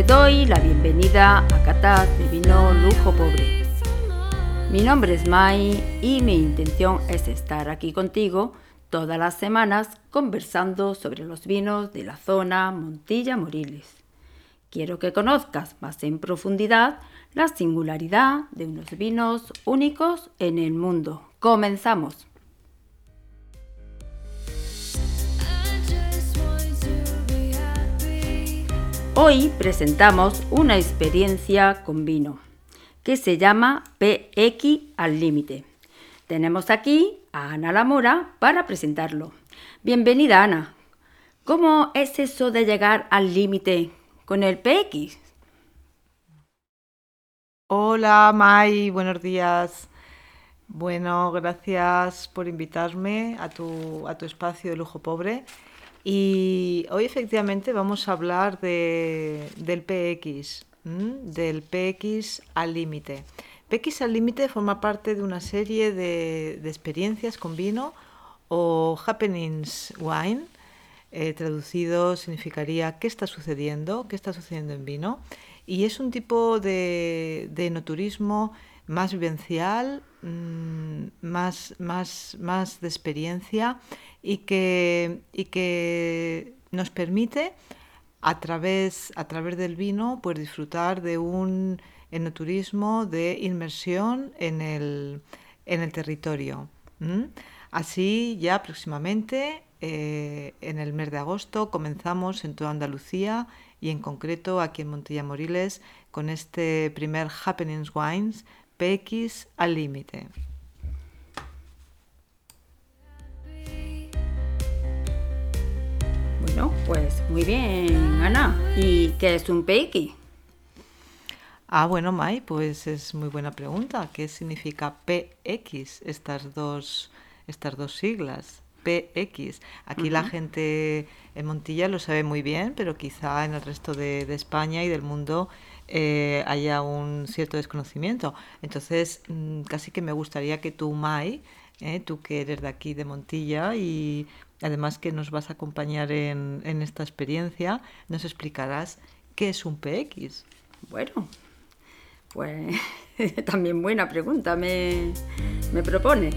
Te doy la bienvenida a Catar de Vino Lujo Pobre. Mi nombre es Mai y mi intención es estar aquí contigo todas las semanas conversando sobre los vinos de la zona Montilla Moriles. Quiero que conozcas más en profundidad la singularidad de unos vinos únicos en el mundo. Comenzamos. Hoy presentamos una experiencia con vino que se llama PX al límite. Tenemos aquí a Ana Lamora para presentarlo. Bienvenida Ana. ¿Cómo es eso de llegar al límite con el PX. Hola Mai, buenos días. Bueno, gracias por invitarme a tu, a tu espacio de lujo pobre. Y hoy efectivamente vamos a hablar de, del PX, del PX al límite. PX al límite forma parte de una serie de, experiencias con vino o happenings wine eh, traducido significaría qué está sucediendo, qué está sucediendo en vino. Y es un tipo de, de enoturismo más vivencial, mm, más, más, más de experiencia y que, y que nos permite a través, a través del vino pues, disfrutar de un enoturismo de inmersión en el, en el territorio. Así ya próximamente eh, en el mes de agosto comenzamos en toda Andalucía y en concreto aquí en Montilla Moriles con este primer Happenings Wines PX al límite. Bueno, pues muy bien, Ana. ¿Y qué es un PX? Ah, bueno, Mai, pues es muy buena pregunta. ¿Qué significa PX, estas dos, estas dos siglas? PX. Aquí la gente en Montilla lo sabe muy bien, pero quizá en el resto de, España y del mundo eh, haya un cierto desconocimiento. Entonces, mm, casi que me gustaría que tú, Mai, eh, tú que eres de aquí, de Montilla, y además que nos vas a acompañar en, esta experiencia, nos explicarás qué es un PX. Bueno, pues también buena pregunta me, me propone.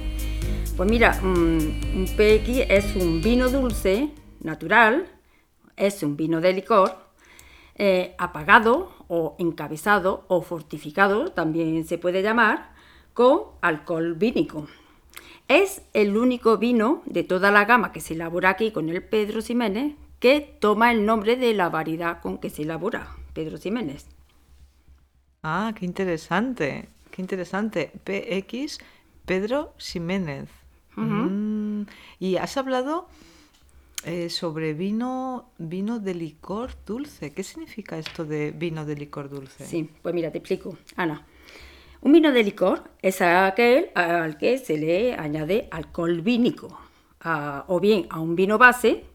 Pues mira, un PX es un vino dulce natural, es un vino de licor, eh, apagado o encabezado o fortificado, también se puede llamar, con alcohol vínico. Es el único vino de toda la gama que se elabora aquí con el Pedro Ximénez que toma el nombre de la variedad con que se elabora, Pedro Ximénez. Ah, qué interesante, qué interesante. PX Pedro Ximénez. Mm, y has hablado eh, sobre vino, vino de licor dulce. ¿Qué significa esto de vino de licor dulce? Sí, pues mira, te explico, Ana. Un vino de licor es aquel al que se le añade alcohol vínico, o bien a un vino base,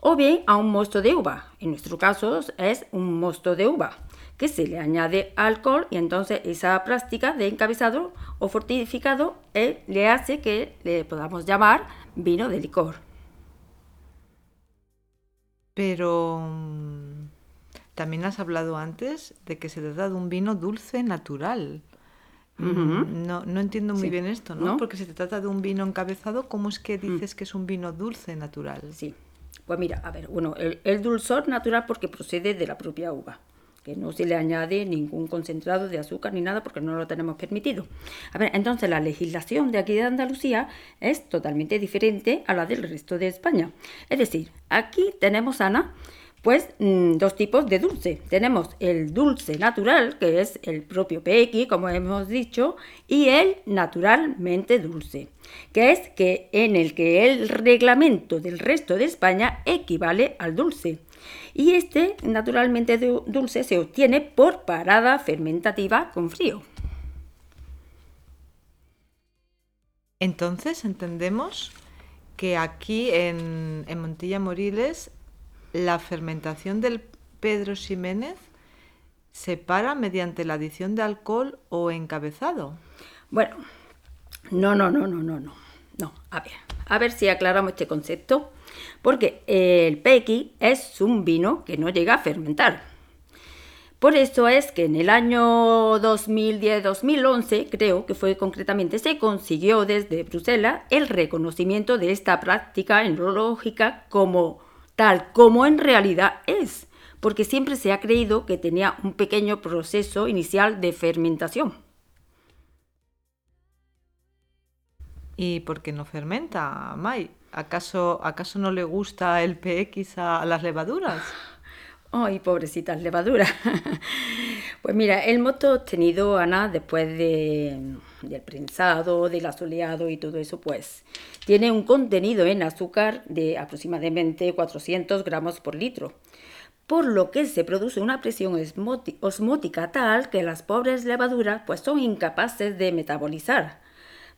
o bien a un mosto de uva. En nuestro caso es un mosto de uva que se le añade alcohol y entonces esa práctica de encabezado o fortificado eh, le hace que le podamos llamar vino de licor. Pero mm, también has hablado antes de que se trata de un vino dulce natural. Mm, no, no, entiendo muy bien esto, ¿no? Porque si se trata de un vino encabezado, ¿cómo es que mm. dices que es un vino dulce natural? Sí. Pues mira, a ver, bueno, el dulzor natural porque procede de la propia uva que no se le añade ningún concentrado de azúcar ni nada porque no lo tenemos permitido. A ver, entonces la legislación de aquí de Andalucía es totalmente diferente a la del resto de España. Es decir, aquí tenemos, Ana, pues mm, dos tipos de dulce. Tenemos el dulce natural, que es el propio PX, como hemos dicho, y el naturalmente dulce, que es que en el que el reglamento del resto de España equivale al dulce y este naturalmente dulce se obtiene por parada fermentativa con frío. Entonces entendemos que aquí en, Montilla Moriles la fermentación del Pedro Ximénez se para mediante la adición de alcohol o encabezado. Bueno, no, no, no, no, no, no. No, a ver, a ver si aclaramos este concepto porque el pequi es un vino que no llega a fermentar. Por eso es que en el año 2010-2011, creo que fue concretamente, se consiguió desde Bruselas el reconocimiento de esta práctica enológica como tal como en realidad es, porque siempre se ha creído que tenía un pequeño proceso inicial de fermentación. ¿Y por qué no fermenta, May? ¿Acaso, ¿Acaso no le gusta el PX a las levaduras? Ay, pobrecitas levaduras. pues mira, el moto obtenido, Ana, después de, del prensado, del asoleado y todo eso, pues tiene un contenido en azúcar de aproximadamente 400 gramos por litro, por lo que se produce una presión osmótica tal que las pobres levaduras pues son incapaces de metabolizar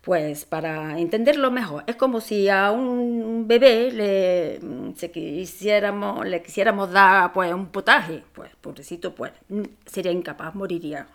pues para entenderlo mejor, es como si a un bebé le, mm, quisiéramos, le quisiéramos dar pues, un potaje, pues pobrecito, pues mm, sería incapaz, moriría.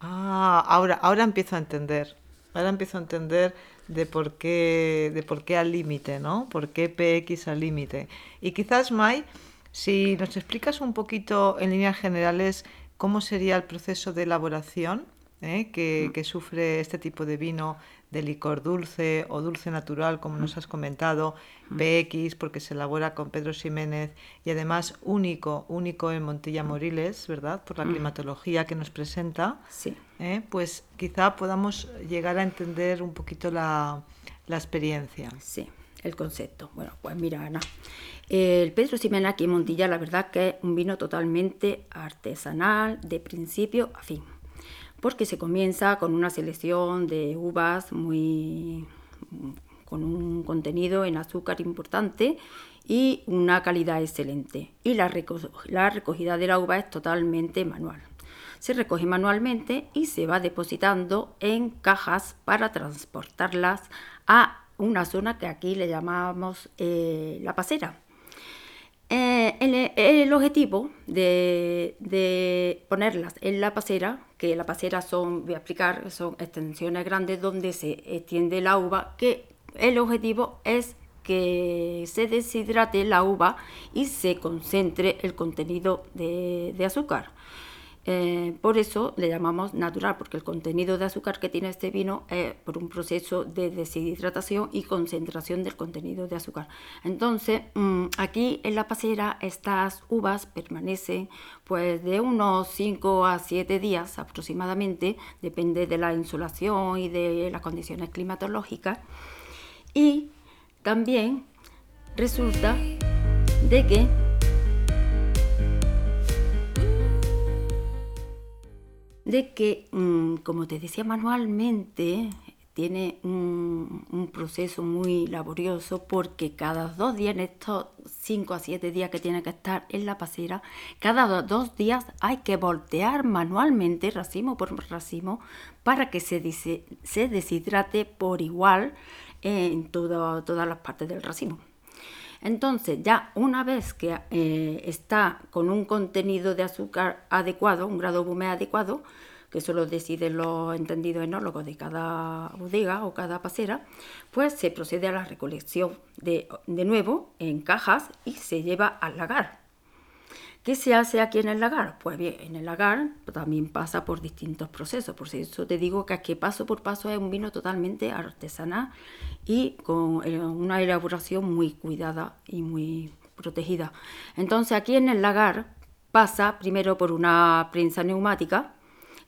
Ah, ahora, ahora empiezo a entender. Ahora empiezo a entender de por qué, de por qué al límite, ¿no? ¿Por qué PX al límite? Y quizás, Mai, si nos explicas un poquito en líneas generales cómo sería el proceso de elaboración ¿eh? Mm. que, sufre este tipo de vino de licor dulce o dulce natural, como nos mm. has comentado, mm. PX, porque se elabora con Pedro Ximénez y además único, único en Montilla Moriles, ¿verdad? Por la climatología que nos presenta. Sí. ¿eh? Pues quizá podamos llegar a entender un poquito la, la experiencia. Sí, el concepto. Bueno, pues mira, Ana. El Pedro Ximénez aquí en Montilla, la verdad que es un vino totalmente artesanal, de principio a fin porque se comienza con una selección de uvas muy con un contenido en azúcar importante y una calidad excelente. Y la, recogida de la uva es totalmente manual. Se recoge manualmente y se va depositando en cajas para transportarlas a una zona que aquí le llamamos eh, la pasera. Eh, el, objetivo de, ponerlas en la pasera, que la pasera son, voy a explicar, son extensiones grandes donde se extiende la uva, que el objetivo es que se deshidrate la uva y se concentre el contenido de azúcar. Eh, por eso le llamamos natural, porque el contenido de azúcar que tiene este vino es por un proceso de deshidratación y concentración del contenido de azúcar. Entonces, mm, aquí en la pasera estas uvas permanecen pues de unos 5 a 7 días aproximadamente, depende de la insolación y de las condiciones climatológicas. Y también resulta de que de que, mm, como te decía manualmente, tiene un, proceso muy laborioso porque cada dos días, en estos cinco a siete días que tiene que estar en la pasera, cada dos días hay que voltear manualmente, racimo por racimo, para que se, se deshidrate por igual en todas las partes del racimo. Entonces, ya una vez que eh, está con un contenido de azúcar adecuado, un grado bume adecuado, que eso lo deciden los entendidos enólogos de cada bodega o cada pasera, pues se procede a la recolección de, de nuevo en cajas y se lleva al lagar. ¿Qué se hace aquí en el lagar? Pues bien, en el lagar también pasa por distintos procesos. Por eso te digo que aquí paso por paso es un vino totalmente artesanal y con eh, una elaboración muy cuidada y muy protegida. Entonces aquí en el lagar pasa primero por una prensa neumática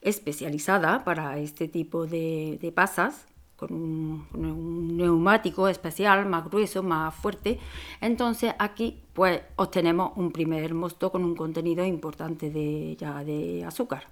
especializada para este tipo de, de pasas con un, neumático especial más grueso, más fuerte. Entonces aquí pues obtenemos un primer mosto con un contenido importante de, ya de azúcar.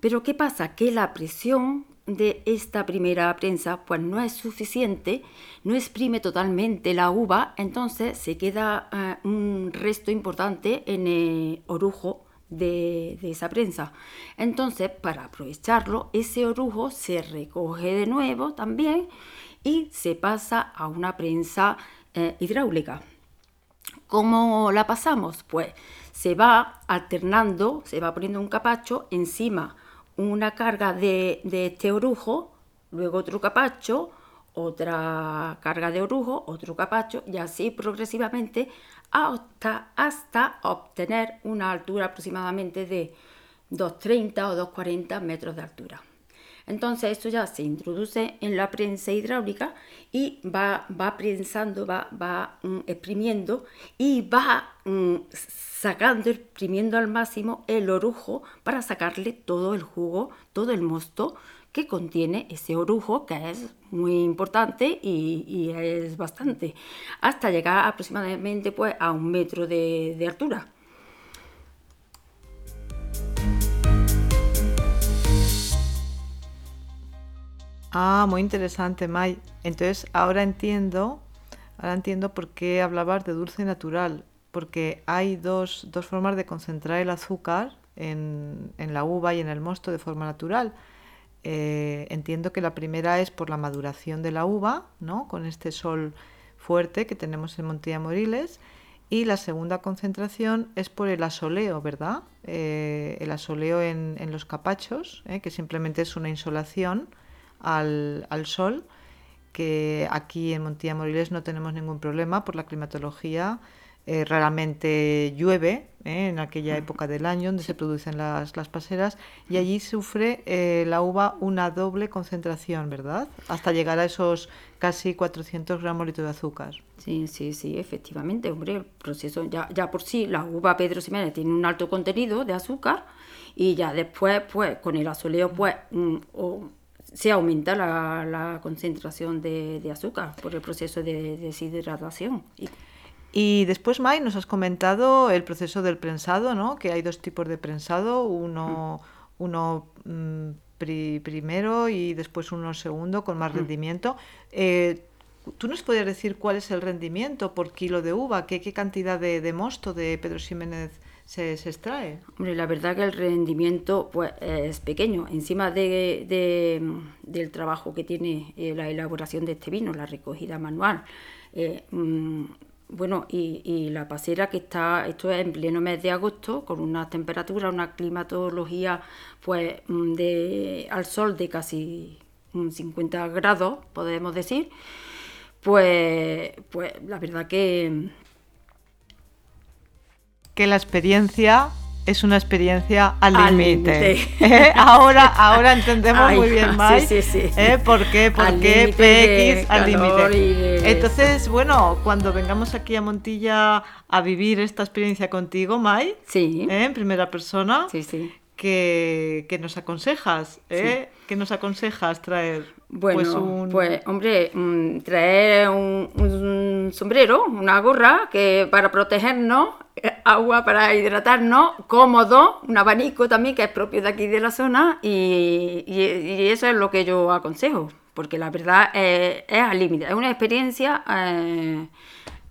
Pero ¿qué pasa? Que la presión de esta primera prensa pues no es suficiente, no exprime totalmente la uva, entonces se queda eh, un resto importante en el orujo de, esa prensa. Entonces, para aprovecharlo, ese orujo se recoge de nuevo también y se pasa a una prensa eh, hidráulica. ¿Cómo la pasamos? Pues se va alternando, se va poniendo un capacho encima una carga de, de este orujo, luego otro capacho, otra carga de orujo, otro capacho y así progresivamente hasta, hasta obtener una altura aproximadamente de 2,30 o 2,40 metros de altura. Entonces esto ya se introduce en la prensa hidráulica y va, va prensando, va, va mm, exprimiendo y va mm, sacando, exprimiendo al máximo el orujo para sacarle todo el jugo, todo el mosto que contiene ese orujo que es muy importante y, es bastante, hasta llegar aproximadamente pues, a un metro de, de altura. Ah, muy interesante, May. Entonces, ahora entiendo, ahora entiendo por qué hablabas de dulce natural, porque hay dos, dos formas de concentrar el azúcar en, en, la uva y en el mosto de forma natural. Eh, entiendo que la primera es por la maduración de la uva, ¿no? Con este sol fuerte que tenemos en Montilla Moriles. Y la segunda concentración es por el asoleo, ¿verdad? Eh, el asoleo en, en los capachos, ¿eh? que simplemente es una insolación al, sol, que aquí en Montilla Moriles no tenemos ningún problema por la climatología. Eh, raramente llueve eh, en aquella época del año donde se producen las, las paseras y allí sufre eh, la uva una doble concentración, ¿verdad? Hasta llegar a esos casi 400 gramos litro de azúcar. Sí, sí, sí, efectivamente, hombre, el proceso ya, ya por sí, la uva Pedro Ximénez tiene un alto contenido de azúcar y ya después, pues, con el asoleo, pues, mm, se aumenta la, concentración de, azúcar por el proceso de, deshidratación. Y... después, May, nos has comentado el proceso del prensado, ¿no? Que hay dos tipos de prensado, uno, mm. uno mm, primero y después uno segundo con más mm. rendimiento. Eh, ¿Tú nos puedes decir cuál es el rendimiento por kilo de uva? ¿Qué, qué cantidad de, de mosto de Pedro Ximénez se, extrae. Hombre, la verdad que el rendimiento pues, es pequeño. Encima de, del trabajo que tiene eh, la elaboración de este vino, la recogida manual, eh, mm, bueno, y, la pasera que está, esto es en pleno mes de agosto, con una temperatura, una climatología pues mm, de, al sol de casi 50 grados, podemos decir, pues, pues la verdad que que la experiencia es una experiencia al límite. ¿Eh? ahora, ahora entendemos muy bien más sí, sí, sí. ¿eh? por qué, por qué PX al límite. Entonces, bueno, cuando vengamos aquí a Montilla a vivir esta experiencia contigo, Mai, sí. ¿eh? en primera persona, sí, sí. Que, que nos aconsejas, ¿eh? ¿Qué nos aconsejas traer? Bueno, pues, un... pues hombre, mm, traer un, un, sombrero, una gorra que para protegernos, eh, agua para hidratarnos, cómodo, un abanico también que es propio de aquí de la zona y, y, eso es lo que yo aconsejo, porque la verdad es, es al límite, es una experiencia eh,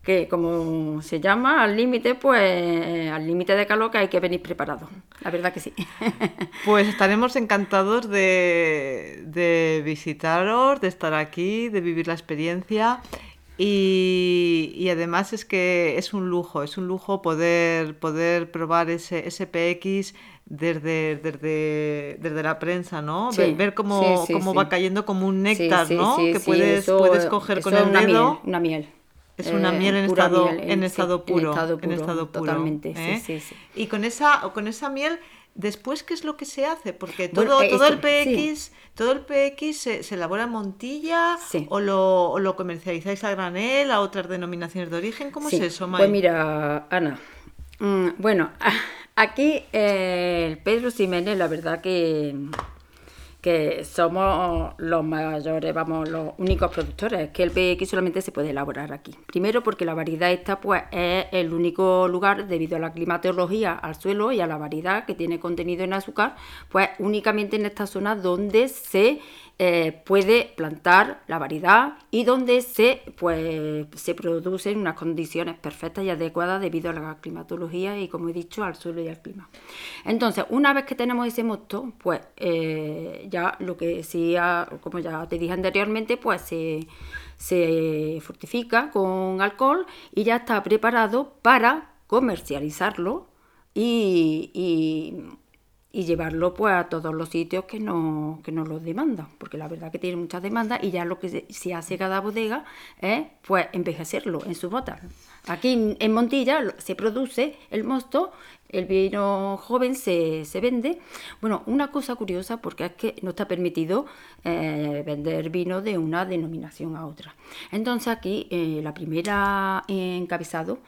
que como se llama al límite, pues al límite de calor que hay que venir preparado. La verdad que sí. Pues estaremos encantados de, de visitaros, de estar aquí, de vivir la experiencia. Y, y, además es que es un lujo, es un lujo poder, poder probar ese, ese PX desde, desde, desde la prensa, ¿no? ver, cómo, cómo va cayendo como un néctar, ¿no? que puedes, puedes coger con el dedo. una miel. Es una eh, miel en estado, en, estado puro, en estado puro. Totalmente, ¿eh? sí, sí, Y con esa, con esa miel, después, ¿qué es lo que se hace? Porque todo, todo el PX, todo el PX se, elabora en Montilla o lo, o, lo, comercializáis a granel, a otras denominaciones de origen. ¿Cómo es eso, May? Pues mira, Ana, mm, bueno, aquí eh, el Pedro Ximénez, la verdad que que somos los mayores, vamos, los únicos productores, que el PX solamente se puede elaborar aquí. Primero porque la variedad esta pues es el único lugar debido a la climatología, al suelo y a la variedad que tiene contenido en azúcar, pues únicamente en esta zona donde se eh, puede plantar la variedad y donde se, pues, se produce en unas condiciones perfectas y adecuadas debido a la climatología y, como he dicho, al suelo y al clima. Entonces, una vez que tenemos ese mosto, pues eh, ya lo que sí, como ya te dije anteriormente, pues se, se fortifica con alcohol y ya está preparado para comercializarlo y llevarlo pues a todos los sitios que no, que no lo demandan, porque la verdad que tiene muchas demandas y ya lo que se, hace cada bodega es pues envejecerlo en su bota. Aquí en Montilla se produce el mosto, el vino joven se, vende. Bueno, una cosa curiosa porque es que no está permitido eh, vender vino de una denominación a otra. Entonces aquí eh, la primera encabezado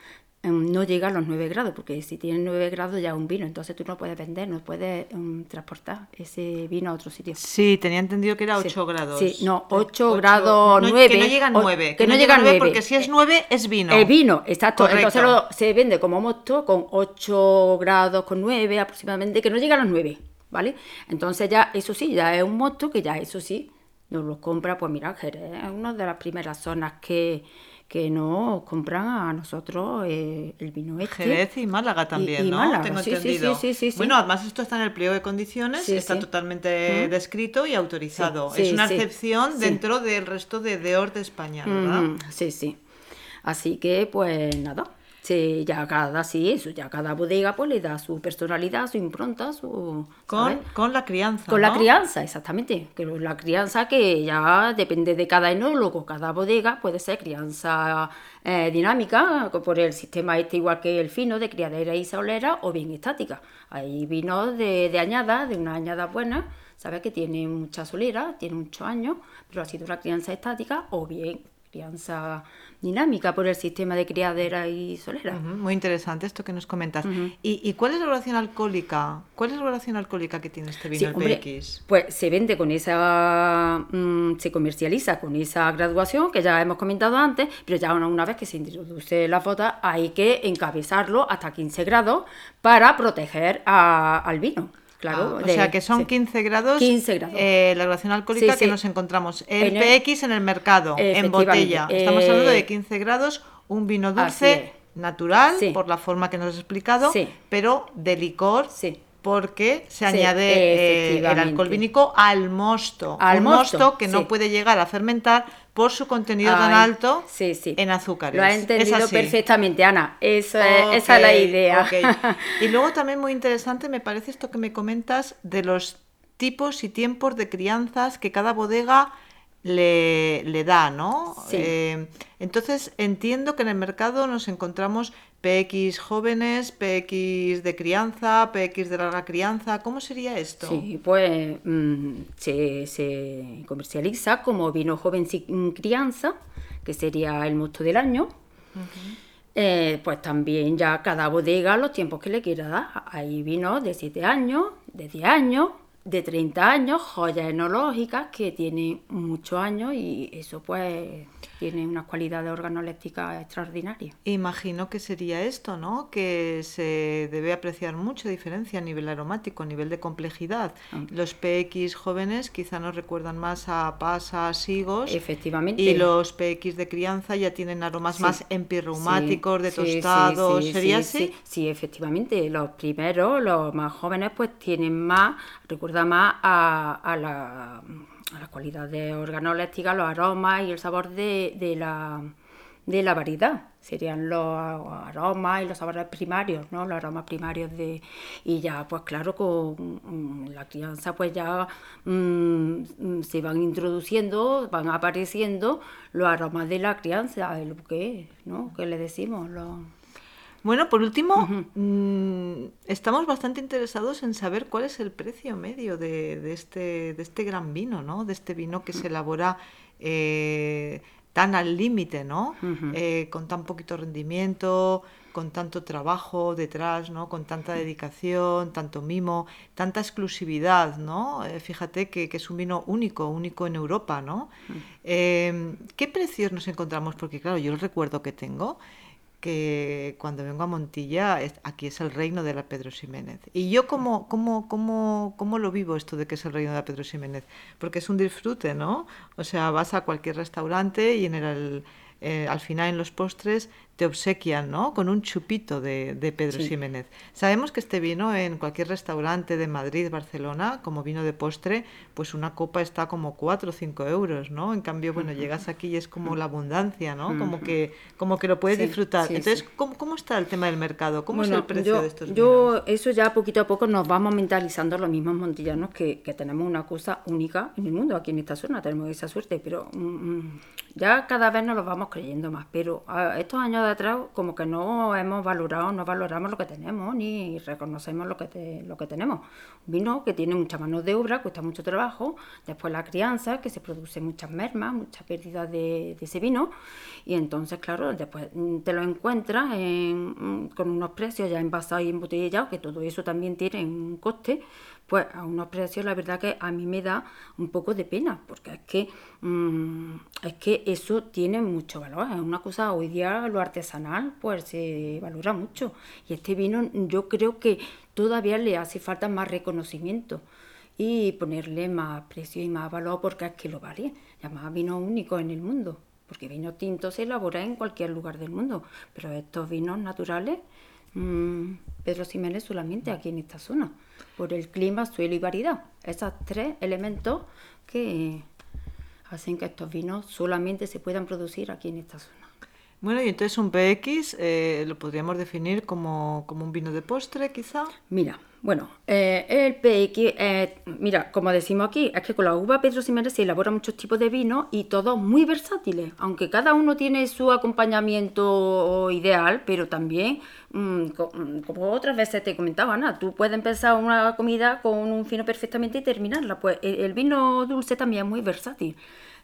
no llega a los 9 grados, porque si tiene 9 grados ya es un vino, entonces tú no puedes vender, no puedes um, transportar ese vino a otro sitio. Sí, tenía entendido que era 8 grados. Sí, no, 8, grados 9. Que no llega a 9. Que, no, llega a 9, porque si es 9 es vino. Es vino, exacto. Entonces se vende como mosto con 8 grados, con 9 aproximadamente, que no llega a los 9, ¿vale? Entonces ya, eso sí, ya es un mosto que ya eso sí, nos lo compra, pues mira, Jerez es una de las primeras zonas que que no compran a nosotros eh, el vino este. Jerez y Málaga también, ¿no? Tengo entendido. Sí, sí, bueno, además esto está en el pliego de condiciones, está totalmente descrito y autorizado. es una excepción dentro del resto de DEOR de España, ¿verdad? sí, sí. Así que, pues nada. Sí, ya cada, sí, eso, ya cada bodega pues le da su personalidad, su impronta, su... Con, con la crianza, Con la crianza, exactamente. Que la crianza que ya depende de cada enólogo, cada bodega puede ser crianza eh, dinámica, por el sistema este igual que el fino, de criadera y solera, o bien estática. Hay vinos de, de añada, de una añada buena, sabes que tiene mucha solera, tiene muchos años, pero ha sido una crianza estática, o bien crianza dinámica por el sistema de criadera y solera. muy interesante esto que nos comentas. ¿Y, cuál es la relación alcohólica? ¿Cuál es la relación alcohólica que tiene este vino, el PX? Pues se vende con esa, mm, se comercializa con esa graduación que ya hemos comentado antes, pero ya una, vez que se introduce la bota hay que encabezarlo hasta 15 grados para proteger al vino. Claro, ah, o sea que son 15 grados, 15 grados. Eh, la graduación alcohólica que nos encontramos. El, PX en el mercado, en botella. Estamos hablando de 15 grados, un vino dulce, natural, por la forma que nos has explicado, pero de licor. Porque se añade eh, el alcohol vínico al mosto. Al mosto, que no puede llegar a fermentar por su contenido tan alto en azúcares. Lo ha entendido perfectamente, Ana. esa es la idea. Y luego también muy interesante me parece esto que me comentas de los tipos y tiempos de crianzas que cada bodega le, le da, ¿no? Eh, entonces entiendo que en el mercado nos encontramos PX jóvenes, PX de crianza, PX de larga crianza. ¿Cómo sería esto? Sí, pues mm, se, comercializa como vino joven sin crianza, que sería el mosto del año. Eh, pues también ya cada bodega los tiempos que le quiera dar. Hay vinos de 7 años, de 10 años, de 30 años, joyas enológicas que tienen muchos años y eso pues tiene una cualidad de organoléptica extraordinaria. Imagino que sería esto, ¿no? Que se debe apreciar mucha diferencia a nivel aromático, a nivel de complejidad. Ah. Los PX jóvenes quizá nos recuerdan más a pasas, higos. Efectivamente. Y los PX de crianza ya tienen aromas más empirreumáticos, de tostados. ¿Sería así? Sí, efectivamente. Los primeros, los más jóvenes, pues tienen más, recuerda más a la a las cualidades organolépticas, los aromas y el sabor de, la, de la variedad. Serían los aromas y los sabores primarios, ¿no? Los aromas primarios de... Y ya, pues claro, con mm, la crianza pues ya mm, se van introduciendo, van apareciendo los aromas de la crianza, el buque, ¿no? Que le decimos, los... Bueno, por último, mm, estamos bastante interesados en saber cuál es el precio medio de, este, de este gran vino, ¿no? De este vino que se elabora eh, tan al límite, ¿no? Eh, con tan poquito rendimiento, con tanto trabajo detrás, ¿no? Con tanta dedicación, tanto mimo, tanta exclusividad, ¿no? Eh, fíjate que, es un vino único, único en Europa, ¿no? ¿Qué precios nos encontramos? Porque claro, yo el recuerdo que tengo que cuando vengo a Montilla, aquí es el reino de la Pedro Ximénez. Y yo, ¿cómo, cómo, cómo, cómo lo vivo esto de que es el reino de la Pedro Ximénez? Porque es un disfrute, ¿no? O sea, vas a cualquier restaurante y en el, eh, al final en los postres te obsequian ¿no? con un chupito de, de Pedro Ximénez. Sabemos que este vino en cualquier restaurante de Madrid, Barcelona, como vino de postre, pues una copa está como 4 o 5 euros, ¿no? En cambio, bueno, llegas aquí y es como la abundancia, ¿no? Como que, como que lo puedes disfrutar. Entonces, ¿cómo, ¿cómo, está el tema del mercado? ¿Cómo es el precio de estos vinos? Yo, eso ya poquito a poco nos vamos mentalizando los mismos montillanos que, que, tenemos una cosa única en el mundo, aquí en esta zona, tenemos esa suerte, pero mm, mm, ya cada vez nos lo vamos creyendo más. Pero a estos años de atrás como que no hemos valorado, no valoramos lo que tenemos ni reconocemos lo que, lo que tenemos. Un vino que tiene mucha mano de obra, cuesta mucho trabajo, después la crianza, que se produce muchas mermas, mucha pérdida de, ese vino y entonces, claro, después mm, te lo encuentras mm, con unos precios ya envasados y embotellados, que todo eso también tiene un coste pues a unos precios la verdad que a mí me da un poco de pena, porque es que, mm, es que eso tiene mucho valor, es una cosa, hoy día lo artesanal pues se valora mucho. Y este vino yo creo que todavía le hace falta más reconocimiento y ponerle más precio y más valor porque es que lo vale, además vino único en el mundo, porque vino tinto se elabora en cualquier lugar del mundo, pero estos vinos naturales Mm, Pedro Ximénez solamente aquí en esta zona, por el clima, suelo y variedad. Esos tres elementos que hacen que estos vinos solamente se puedan producir aquí en esta zona. Bueno, y entonces un PX eh, lo podríamos definir como, como, un vino de postre, quizá. Mira, bueno, eh, el PX, eh, mira, como decimos aquí, es que con la uva Pedro Ximénez se elaboran muchos tipos de vino y todos muy versátiles, aunque cada uno tiene su acompañamiento ideal, pero también, como otras veces te comentaba, ¿no? tú puedes empezar una comida con un vino perfectamente y terminarla, pues el vino dulce también es muy versátil.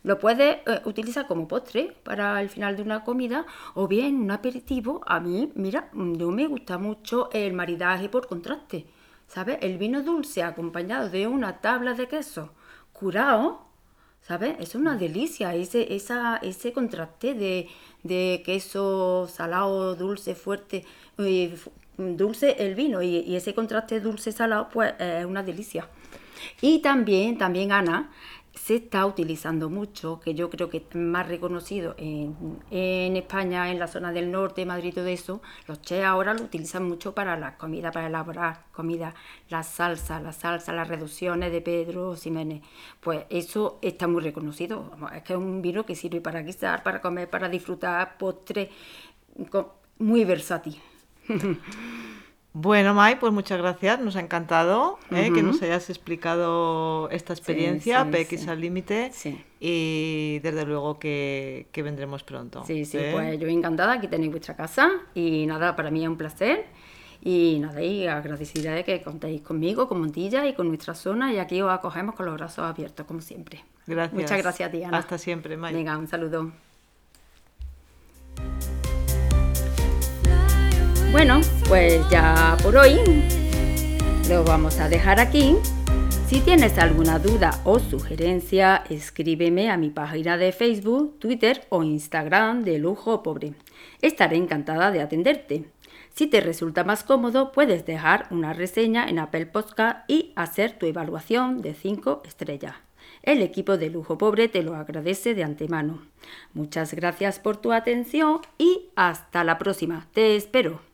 Lo puedes eh, utilizar como postre para el final de una comida o bien un aperitivo. A mí, mira, no me gusta mucho el maridaje por contraste. ¿Sabes? El vino dulce acompañado de una tabla de queso curado, ¿sabes? Es una delicia ese, esa, ese contraste de, de queso salado, dulce, fuerte, eh, dulce el vino y, y, ese contraste dulce-salado, pues es una delicia. Y también, también Ana, se está utilizando mucho, que yo creo que es más reconocido en, en, España, en la zona del norte, Madrid, todo eso, los chefs ahora lo utilizan mucho para la comida, para elaborar comida, la salsa, la salsa, las reducciones de Pedro Ximénez, pues eso está muy reconocido, es que es un vino que sirve para guisar, para comer, para disfrutar, postre, muy versátil. Bueno, Mai, pues muchas gracias, nos ha encantado ¿eh? que nos hayas explicado esta experiencia, PX al límite, y desde luego que, vendremos pronto. Sí, sí, ¿eh? pues yo encantada, aquí tenéis vuestra casa, y nada, para mí es un placer, y nada, y agradecida de que contéis conmigo, con Montilla y con nuestra zona, y aquí os acogemos con los brazos abiertos, como siempre. Gracias. Muchas gracias a ti, Ana. Hasta siempre, Mai. Venga, un saludo. Bueno, pues ya por hoy lo vamos a dejar aquí. Si tienes alguna duda o sugerencia, escríbeme a mi página de Facebook, Twitter o Instagram de Lujo Pobre. Estaré encantada de atenderte. Si te resulta más cómodo, puedes dejar una reseña en Apple Podcast y hacer tu evaluación de 5 estrellas. El equipo de Lujo Pobre te lo agradece de antemano. Muchas gracias por tu atención y hasta la próxima. Te espero.